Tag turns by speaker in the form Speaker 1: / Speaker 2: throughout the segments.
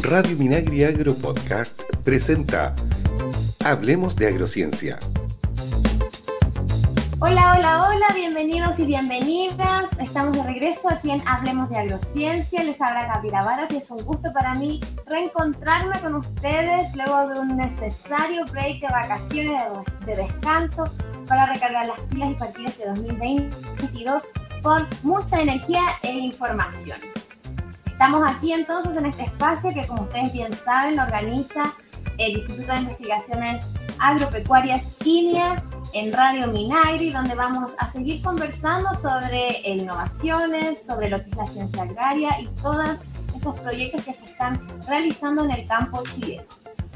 Speaker 1: Radio Minagri Agro Podcast presenta Hablemos de Agrociencia.
Speaker 2: Hola, hola, hola, bienvenidos y bienvenidas. Estamos de regreso aquí en Hablemos de Agrociencia. Les habla Gabriela Varas y es un gusto para mí reencontrarme con ustedes luego de un necesario break de vacaciones, de descanso, para recargar las pilas y partir este 2022 con mucha energía e información. Estamos aquí entonces en este espacio que como ustedes bien saben lo organiza el Instituto de Investigaciones Agropecuarias INIA en Radio Minagri, donde vamos a seguir conversando sobre innovaciones, sobre lo que es la ciencia agraria y todos esos proyectos que se están realizando en el campo chileno.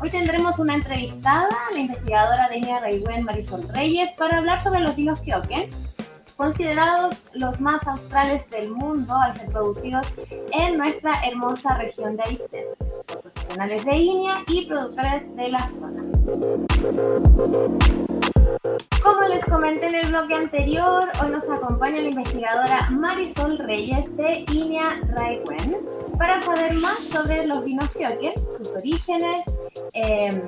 Speaker 2: Hoy tendremos una entrevistada, la investigadora de INIA Marisol Reyes, para hablar sobre los vinos Kioken, considerados los más australes del mundo al ser producidos en nuestra hermosa región de Aysén, profesionales de INEA y productores de la zona. Como les comenté en el bloque anterior, hoy nos acompaña la investigadora Marisol Reyes de INEA Raigüen para saber más sobre los vinos Kioken, sus orígenes, eh,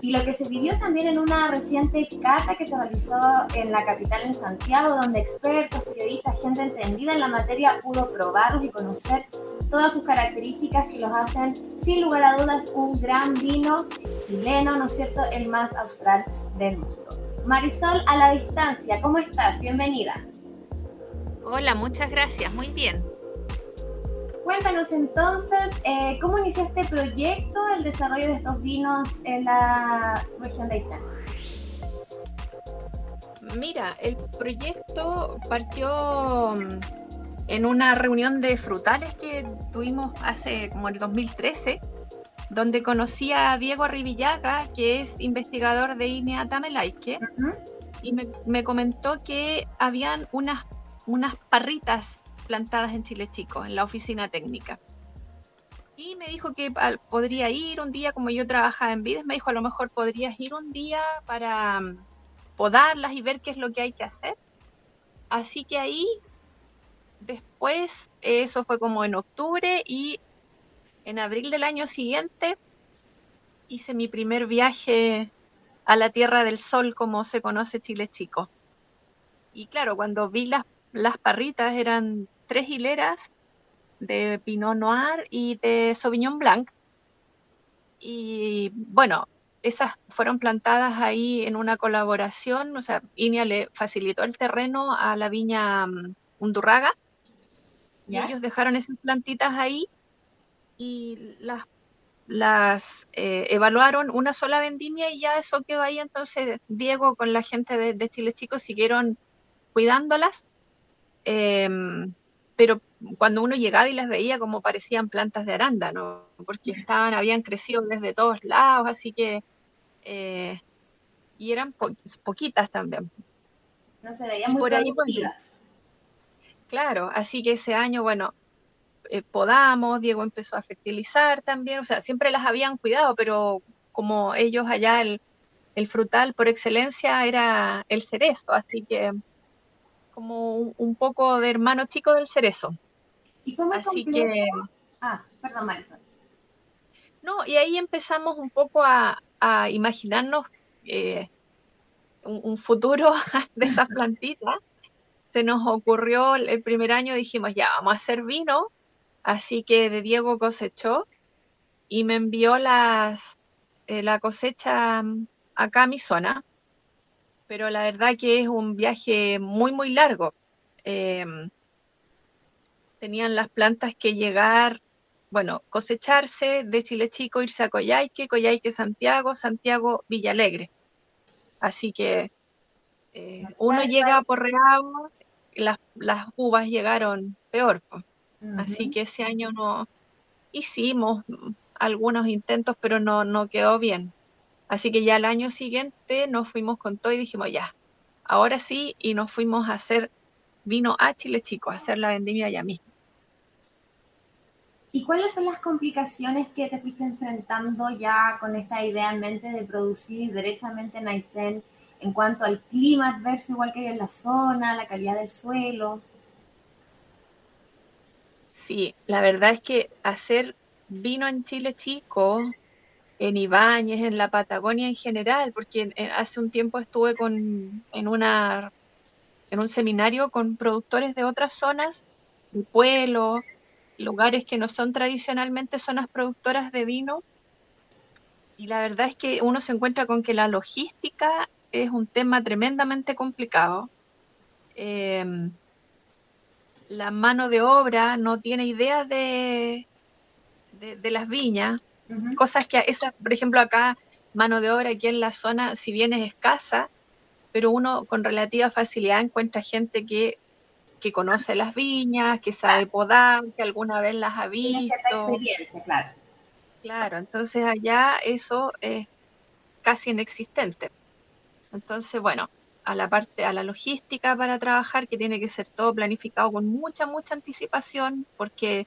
Speaker 2: y lo que se vivió también en una reciente cata que se realizó en la capital en Santiago, donde expertos, periodistas, gente entendida en la materia pudo probarlos y conocer todas sus características que los hacen, sin lugar a dudas, un gran vino chileno, ¿no es cierto?, el más austral del mundo. Marisol, a la distancia, ¿cómo estás? Bienvenida.
Speaker 3: Hola, muchas gracias, muy bien.
Speaker 2: Cuéntanos entonces, eh, ¿cómo inició este proyecto, el desarrollo de estos vinos en la región de Aysén?
Speaker 3: Mira, el proyecto partió mm, en una reunión de frutales que tuvimos hace como el 2013, donde conocí a Diego Arribillaga, que es investigador de INEA Tamelaike, y me, me, comentó que habían unas, unas parritas plantadas en Chile Chico, en la oficina técnica. Y me dijo que podría ir un día, como yo trabajaba en Vides, me dijo a lo mejor podrías ir un día para mm, podarlas y ver qué es lo que hay que hacer. Así que ahí, después, eso fue como en octubre y en abril del año siguiente hice mi primer viaje a la Tierra del Sol, como se conoce Chile Chico. Y claro, cuando vi las, las parritas eran tres hileras de Pinot Noir y de Sauvignon Blanc. Y bueno, esas fueron plantadas ahí en una colaboración, o sea, Inia le facilitó el terreno a la viña mm, Undurraga y ellos dejaron esas plantitas ahí y las, las eh, evaluaron una sola vendimia y ya eso quedó ahí. Entonces Diego con la gente de, Chile Chico siguieron cuidándolas. Em, pero cuando uno llegaba y las veía como parecían plantas de arándano, porque estaban, habían crecido desde todos lados, así que, eh, y eran poquitas también.
Speaker 2: No se veían muy por ahí,
Speaker 3: Claro, así que ese año, bueno, eh, podamos, Diego empezó a fertilizar también, o sea, siempre las habían cuidado, pero como ellos allá el, el frutal por excelencia era el cerezo, así que como un, poco de hermano chico del cerezo.
Speaker 2: Y fue muy Así que... Ah, perdón, Marisol.
Speaker 3: No, y ahí empezamos un poco a, a imaginarnos eh, un, futuro de esas plantitas. Se nos ocurrió el primer año, dijimos, ya, vamos a hacer vino. Así que de Diego cosechó y me envió las, eh, la cosecha mm, acá a mi zona pero la verdad que es un viaje muy, muy largo. Em, tenían las plantas que llegar, bueno, cosecharse de Chile Chico, irse a Coyhaique, Coyhaique Santiago, Santiago Villalegre. Así que eh, uno llega por Reabo, las, las uvas llegaron peor. Así que ese año no hicimos algunos intentos, pero no, no quedó bien. Así que ya el año siguiente nos fuimos con todo y dijimos, ya, ahora sí, y nos fuimos a hacer vino a Chile Chico, a hacer la vendimia allá mismo.
Speaker 2: ¿Y cuáles son las complicaciones que te fuiste enfrentando ya con esta idea en mente de producir directamente en Aysén en cuanto al clima adverso, igual que hay en la zona, la calidad del suelo?
Speaker 3: Sí, la verdad es que hacer vino en Chile chico, en Ibáñez, en la Patagonia en general, porque hace un tiempo estuve con, en, una, en un seminario con productores de otras zonas, de pueblos, lugares que no son tradicionalmente zonas productoras de vino. Y la verdad es que uno se encuentra con que la logística es un tema tremendamente complicado. Em, la mano de obra no tiene idea de, de, las viñas, cosas que, esa, por ejemplo, acá, mano de obra aquí en la zona, si bien es escasa, pero uno con relativa facilidad encuentra gente que, que conoce las viñas, que sabe podar, que alguna vez las ha visto. experiencia, claro. Claro, entonces allá eso es casi inexistente. Entonces, bueno, a la parte, a la logística para trabajar, que tiene que ser todo planificado con mucha, mucha anticipación, porque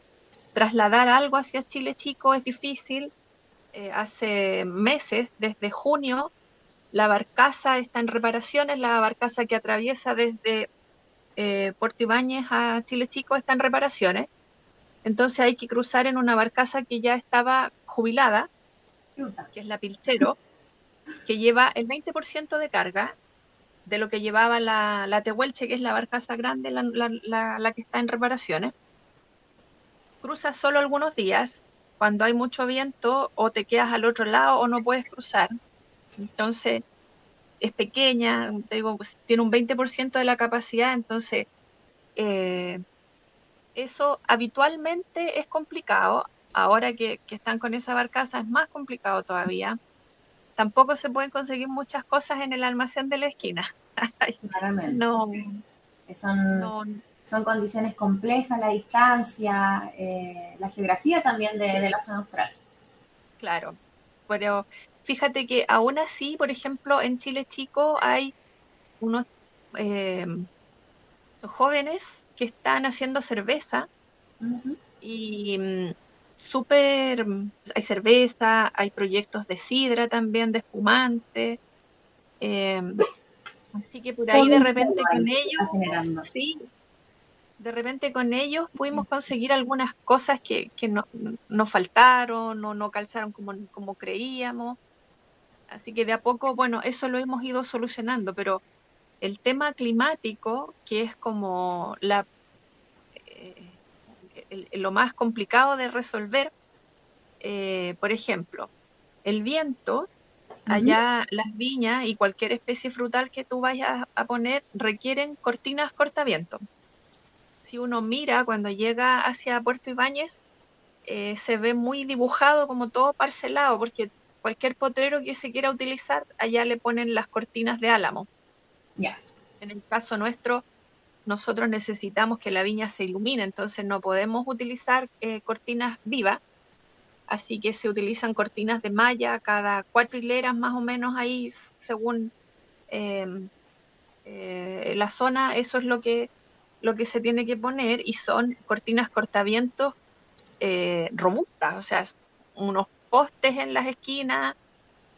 Speaker 3: trasladar algo hacia Chile Chico es difícil. Eh, hace meses, desde junio, la barcaza está en reparaciones, la barcaza que atraviesa desde eh, Puerto Ibáñez a Chile Chico está en reparaciones. Entonces hay que cruzar en una barcaza que ya estaba jubilada, que es la Pilchero, que lleva el 20% de carga de lo que llevaba la, la Tehuelche, que es la barcaza grande, la, que está en reparaciones. Cruzas solo algunos días, cuando hay mucho viento, o te quedas al otro lado o no puedes cruzar. Entonces, es pequeña, te digo, pues, tiene un 20% de la capacidad, entonces, eh, eso habitualmente es complicado. Ahora que, que están con esa barcaza es más complicado todavía tampoco se pueden conseguir muchas cosas en el almacén de la esquina.
Speaker 2: Claramente. no, son, son condiciones complejas, la distancia, eh, la geografía también de, la zona austral.
Speaker 3: Claro, pero fíjate que aún así, por ejemplo, en Chile Chico hay unos eh, jóvenes que están haciendo cerveza y mm, súper, hay cerveza, hay proyectos de sidra también, de espumante. Em, así que por ahí de repente con ellos, sí, de repente con ellos pudimos conseguir algunas cosas que, que no, nos faltaron o no calzaron como, como creíamos. Así que de a poco, bueno, eso lo hemos ido solucionando, pero el tema climático, que es como la lo más complicado de resolver, eh, por ejemplo, el viento, allá las viñas y cualquier especie frutal que tú vayas a poner requieren cortinas cortaviento. Si uno mira cuando llega hacia Puerto Ibáñez, eh, se ve muy dibujado como todo parcelado, porque cualquier potrero que se quiera utilizar, allá le ponen las cortinas de álamo. Ya. En el caso nuestro, nosotros necesitamos que la viña se ilumine, entonces no podemos utilizar eh, cortinas vivas, así que se utilizan cortinas de malla cada cuatro hileras más o menos ahí, según em, eh, la zona, eso es lo que, lo que se tiene que poner y son cortinas cortavientos eh, robustas, o sea, unos postes en las esquinas,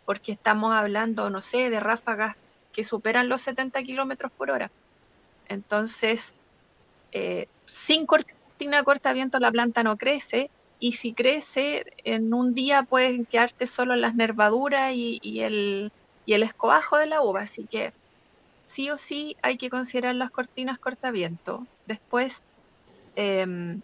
Speaker 3: porque estamos hablando, no sé, de ráfagas que superan los 70 kilómetros por hora. Entonces, eh, sin cortina cortaviento la planta no crece y si crece, en un día pueden quedarte solo las nervaduras y, el, escobajo de la uva. Así que sí o sí hay que considerar las cortinas cortaviento. Después, em,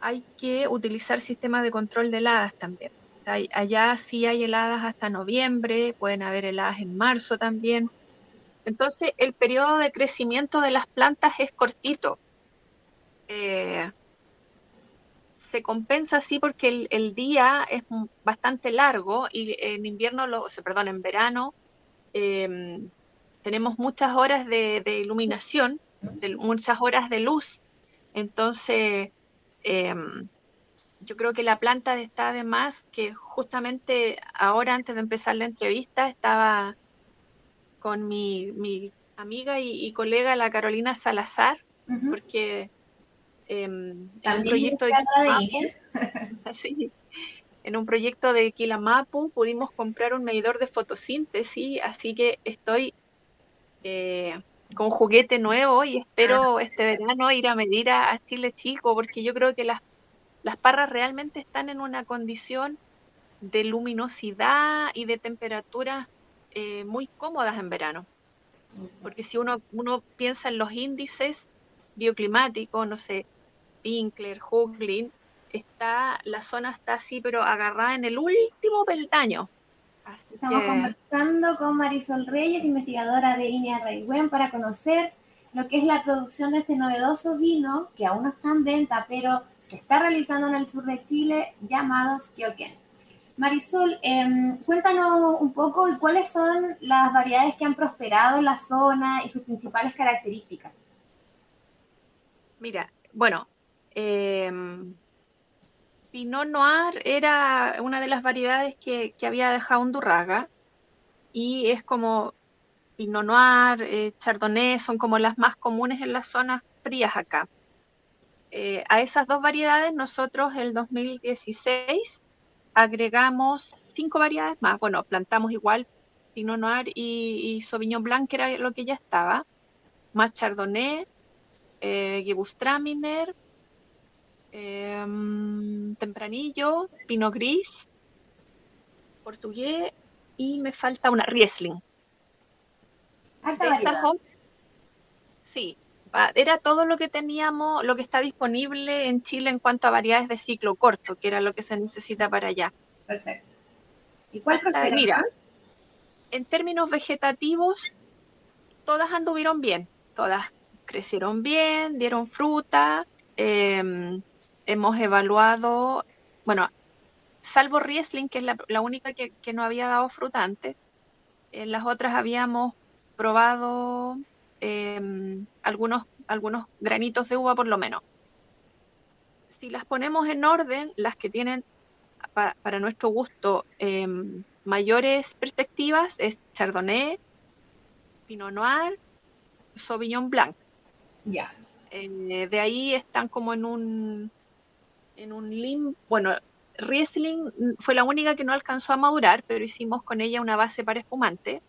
Speaker 3: hay que utilizar sistemas de control de heladas también. Allá sí hay heladas hasta noviembre, pueden haber heladas en marzo también. Entonces, el periodo de crecimiento de las plantas es cortito. Eh, se compensa así porque el, día es bastante largo y en invierno, lo, perdón, en verano em, tenemos muchas horas de, iluminación, muchas horas de luz. Entonces, em, yo creo que la planta está además que justamente ahora antes de empezar la entrevista estaba con mi, amiga y, colega, la Carolina Salazar, porque em, en un proyecto de en un proyecto de Quilamapu pudimos comprar un medidor de fotosíntesis, así que estoy eh, con juguete nuevo y espero este verano ir a medir a, Chile Chico, porque yo creo que las, las parras realmente están en una condición de luminosidad y de temperaturas eh, muy cómodas en verano. Porque si uno, uno piensa en los índices bioclimáticos, no sé, Winkler, Huglin, está, la zona está así, pero agarrada en el último peldaño.
Speaker 2: Estamos conversando con Marisol Reyes, investigadora de INEA Raigüen, para conocer lo que es la producción de este novedoso vino, que aún no está en venta, pero se está realizando en el sur de Chile, llamado Skioken. Marisol, em, cuéntanos un poco cuáles son las variedades que han prosperado en la zona y sus principales características.
Speaker 3: Mira, bueno, em, Pinot Noir era una de las variedades que, había dejado Undurraga y es como Pinot Noir, eh, Chardonnay, son como las más comunes en las zonas frías acá. Eh, a esas dos variedades nosotros el 2016 agregamos cinco variedades más. Bueno, plantamos igual Pinot Noir y, Sauvignon Blanc, que era lo que ya estaba, más Chardonnay, eh, Gewürztraminer, Em, tempranillo, pino gris, portugués y me falta una Riesling. sí, era todo lo que teníamos, lo que está disponible en Chile en cuanto a variedades de ciclo corto, que era lo que se necesita para allá.
Speaker 2: Perfecto. ¿Y cuál
Speaker 3: Mira, en términos vegetativos, todas anduvieron bien, todas crecieron bien, dieron fruta. Eh, hemos evaluado, bueno, salvo Riesling, que es la, única que, no había dado frutante, en las otras habíamos probado em, algunos, algunos granitos de uva por lo menos. Si las ponemos en orden, las que tienen para nuestro gusto em, mayores perspectivas es Chardonnay, Pinot Noir, Sauvignon Blanc.
Speaker 2: Ya.
Speaker 3: Eh, de ahí están como en un en un lim, bueno, Riesling fue la única que no alcanzó a madurar, pero hicimos con ella una base para espumante,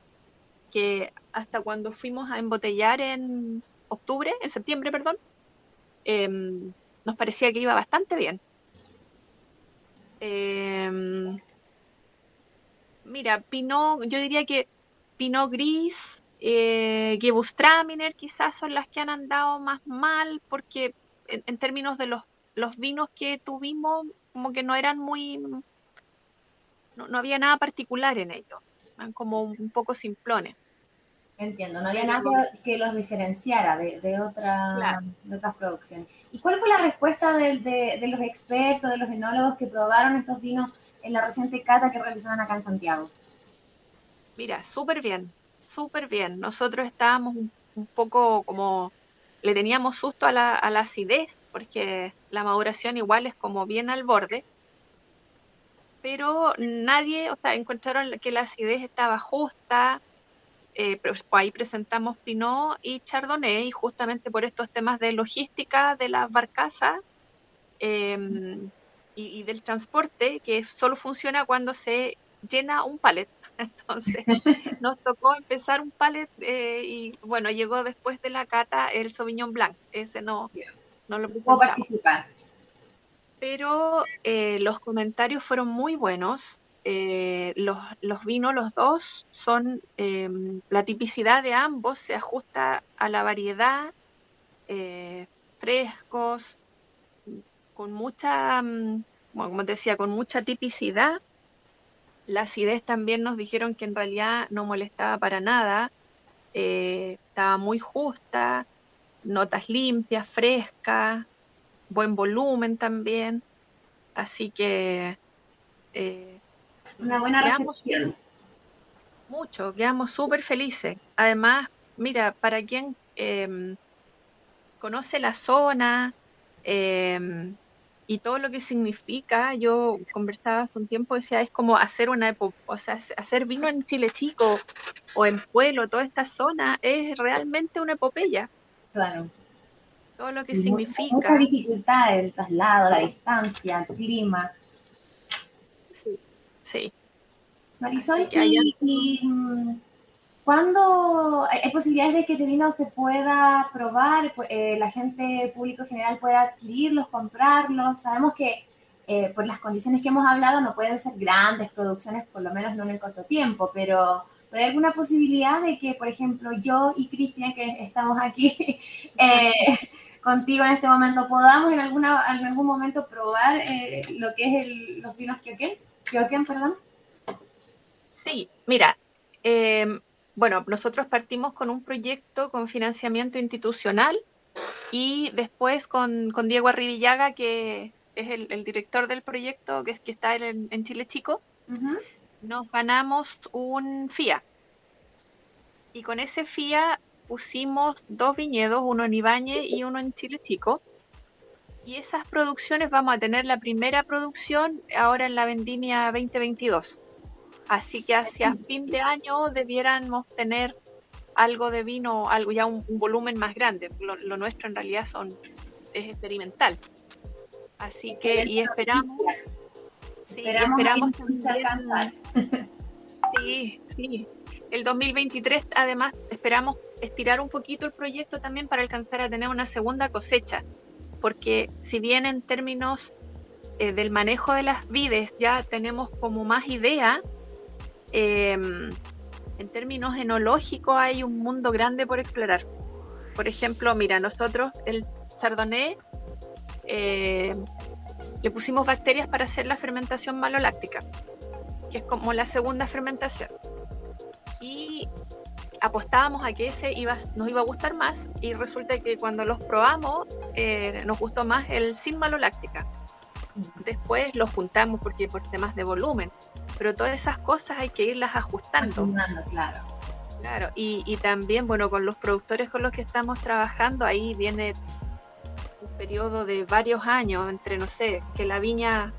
Speaker 3: que hasta cuando fuimos a embotellar en octubre, en septiembre, perdón, em, nos parecía que iba bastante bien. Em, mira, Pinot, yo diría que Pinot Gris, eh, quizás son las que han andado más mal, porque en términos de los los vinos que tuvimos como que no eran muy, no, había nada particular en ellos, eran como un poco simplones.
Speaker 2: Entiendo, no había nada que, los diferenciara de, de, otra, otras producciones. ¿Y cuál fue la respuesta de, de, los expertos, de los enólogos que probaron estos vinos en la reciente cata que realizaban acá en Santiago?
Speaker 3: Mira, súper bien, súper bien. Nosotros estábamos un, poco como, le teníamos susto a la, a la acidez porque la maduración igual es como bien al borde, pero nadie, o sea, encontraron que la acidez estaba justa, eh, ahí presentamos Pinot y Chardonnay, y justamente por estos temas de logística de las barcazas em, y, del transporte, que solo funciona cuando se llena un palet. Entonces, nos tocó empezar un palet eh, y bueno, llegó después de la cata el Sauvignon Blanc. Ese no, no lo
Speaker 2: puedo participar.
Speaker 3: Pero eh, los comentarios fueron muy buenos. Eh, los, vinos, los dos, son em, la tipicidad de ambos se ajusta a la variedad, eh, frescos, con mucha, mm, como te decía, con mucha tipicidad. La acidez también nos dijeron que en realidad no molestaba para nada, estaba muy justa, notas limpias, frescas, buen volumen también. Así que...
Speaker 2: Eh, Una buena recepción.
Speaker 3: Mucho, quedamos súper felices. Además, mira, para quien em, conoce la zona em, y todo lo que significa, yo conversaba hace un tiempo, decía, es como hacer una o sea, hacer vino en Chile Chico o en Pueblo, toda esta zona, es realmente una epopeya.
Speaker 2: Claro.
Speaker 3: Todo lo que significa.
Speaker 2: Mucha dificultad el traslado, la distancia, el clima.
Speaker 3: Sí, sí.
Speaker 2: Marisol, y, ¿Cuándo hay posibilidades de que este vino se pueda probar, eh, la gente público general pueda adquirirlos, comprarlos? Sabemos que eh, por las condiciones que hemos hablado no pueden ser grandes producciones, por lo menos no en el corto tiempo, pero, ¿hay alguna posibilidad de que, por ejemplo, yo y Cristian, que estamos aquí eh, contigo en este momento, podamos en, alguna, en algún momento probar lo que es el, los vinos Kyoken? Kyoken, perdón.
Speaker 3: Sí, mira, eh, bueno, nosotros partimos con un proyecto con financiamiento institucional y después con, Diego Arribillaga, que es el, director del proyecto, que, es, que está en, Chile Chico, nos ganamos un FIA. Y con ese FIA pusimos dos viñedos, uno en Ibañez y uno en Chile Chico. Y esas producciones vamos a tener la primera producción ahora en la vendimia 2022. Así que hacia fin de año debiéramos tener algo de vino, algo ya un, volumen más grande. Lo, nuestro en realidad son es experimental. Así que y esperamos, sí, esperamos, también, sí, sí. El 2023 además esperamos estirar un poquito el proyecto también para alcanzar a tener una segunda cosecha, porque si bien en términos eh, del manejo de las vides ya tenemos como más idea, Em, en términos enológicos hay un mundo grande por explorar. Por ejemplo, mira, nosotros el chardonnay eh, le pusimos bacterias para hacer la fermentación maloláctica, que es como la segunda fermentación. Y apostábamos a que ese iba, nos iba a gustar más y resulta que cuando los probamos eh, nos gustó más el sin maloláctica. Después los juntamos porque por temas de volumen pero todas esas cosas hay que irlas ajustando.
Speaker 2: claro.
Speaker 3: Claro, y, también, bueno, con los productores con los que estamos trabajando, ahí viene periodo de varios años entre, no sé, que la viña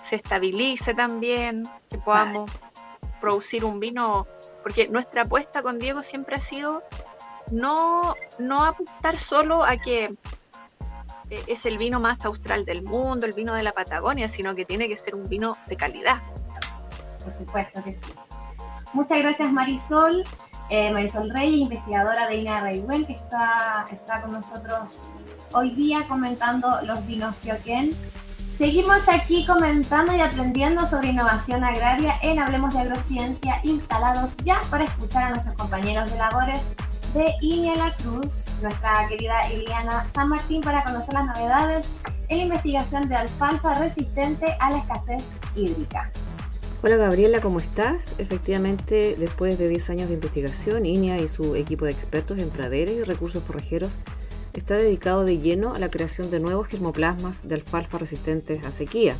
Speaker 3: se estabilice también, que podamos producir un vino, porque nuestra apuesta con Diego siempre ha sido no, no apuntar solo a que eh, es el vino más austral del mundo, el vino de la Patagonia, sino que tiene que ser un vino de calidad.
Speaker 2: Por supuesto que sí. Muchas gracias Marisol, eh, Marisol Reyes, investigadora de INEA Rayuel, que está, está con nosotros hoy día comentando los vinos Kyoken. Seguimos aquí comentando y aprendiendo sobre innovación agraria en Hablemos de Agrociencia, instalados ya para escuchar a nuestros compañeros de labores de INEA La Cruz, nuestra querida Eliana San Martín, para conocer las novedades en la investigación de alfalfa resistente a la escasez hídrica.
Speaker 4: Hola Gabriela, ¿cómo estás? Efectivamente, después de 10 años de investigación, INEA y su equipo de expertos en praderas y recursos forrajeros está dedicado de lleno a la creación de nuevos germoplasmas de alfalfa resistentes a sequía.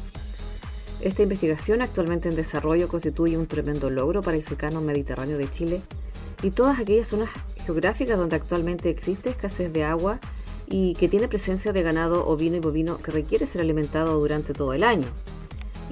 Speaker 4: Esta investigación actualmente en desarrollo constituye un tremendo logro para el secano mediterráneo de Chile y todas aquellas zonas geográficas donde actualmente existe escasez de agua y que tiene presencia de ganado ovino y bovino que requiere ser alimentado durante todo el año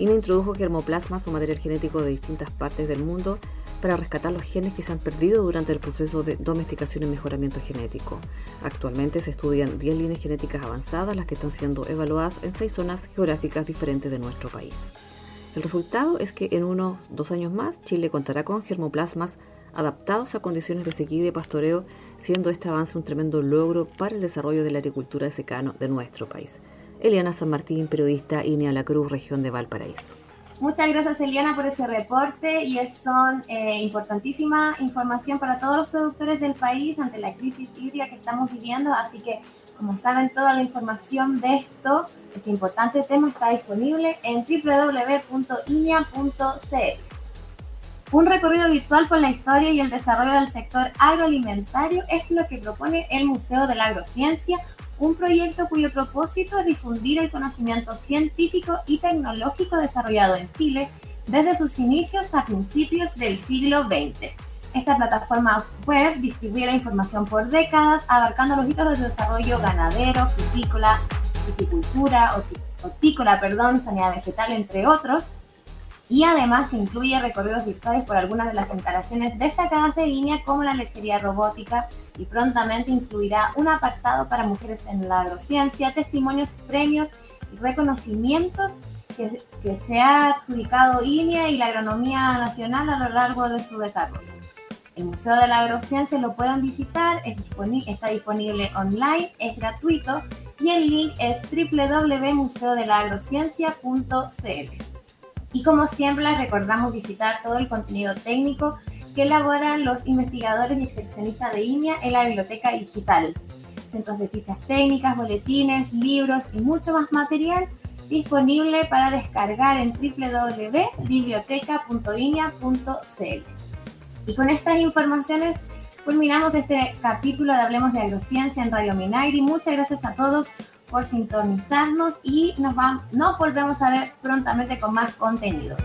Speaker 4: no introdujo germoplasmas o material genético de distintas partes del mundo para rescatar los genes que se han perdido durante el proceso de domesticación y mejoramiento genético. Actualmente se estudian 10 líneas genéticas avanzadas, las que están siendo evaluadas en 6 zonas geográficas diferentes de nuestro país. El resultado es que en unos dos años más Chile contará con germoplasmas adaptados a condiciones de sequía y de pastoreo, siendo este avance un tremendo logro para el desarrollo de la agricultura de secano de nuestro país. Eliana San Martín, periodista INEA La Cruz, región de Valparaíso.
Speaker 2: Muchas gracias Eliana por ese reporte y es son eh, importantísima información para todos los productores del país ante la crisis hídrica que estamos viviendo, así que como saben toda la información de esto, este importante tema está disponible en www.inea.cl. Un recorrido virtual por la historia y el desarrollo del sector agroalimentario es lo que propone el Museo de la Agrociencia, un proyecto cuyo propósito es difundir el conocimiento científico y tecnológico desarrollado en Chile desde sus inicios a principios del siglo XX. Esta plataforma web distribuye la información por décadas, abarcando los hitos de desarrollo ganadero, frutícola, viticultura, hortícola, perdón, sanidad vegetal, entre otros, y además incluye recorridos virtuales por algunas de las instalaciones destacadas de línea como la lechería robótica y prontamente incluirá un apartado para mujeres en la agrociencia, testimonios, premios y reconocimientos que, se ha adjudicado INEA y la agronomía nacional a lo largo de su desarrollo. El Museo de la Agrociencia lo pueden visitar, está disponible online, es gratuito y el link es www.museodelagrociencia.cl. Y como siempre, les recordamos visitar todo el contenido técnico que elaboran los investigadores y extensionistas de INEA en la biblioteca digital. Centros de fichas técnicas, boletines, libros y mucho más material disponible para descargar en www.biblioteca.inia.cl. Y con estas informaciones culminamos este capítulo de Hablemos de Agrociencia en Radio Minagri. Muchas gracias a todos por sintonizarnos y nos, vamos, nos volvemos a ver prontamente con más contenidos.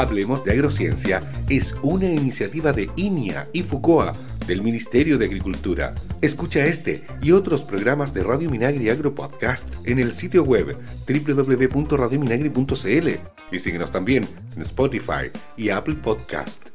Speaker 1: Hablemos de Agrociencia es una iniciativa de INIA y FUCOA del Ministerio de Agricultura. Escucha este y otros programas de Radio Minagri Agro Podcast en el sitio web www.radiominagri.cl y síguenos también en Spotify y Apple Podcast.